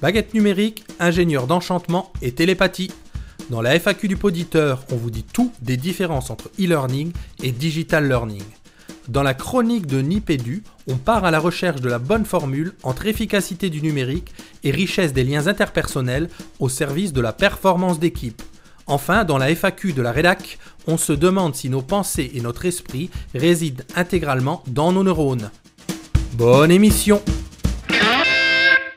baguette numérique, ingénieur d'enchantement et télépathie. Dans la FAQ du poditeur, on vous dit tout des différences entre e-learning et digital learning. Dans la chronique de Nipédu, on part à la recherche de la bonne formule entre efficacité du numérique et richesse des liens interpersonnels au service de la performance d'équipe. Enfin, dans la FAQ de la rédac, on se demande si nos pensées et notre esprit résident intégralement dans nos neurones. Bonne émission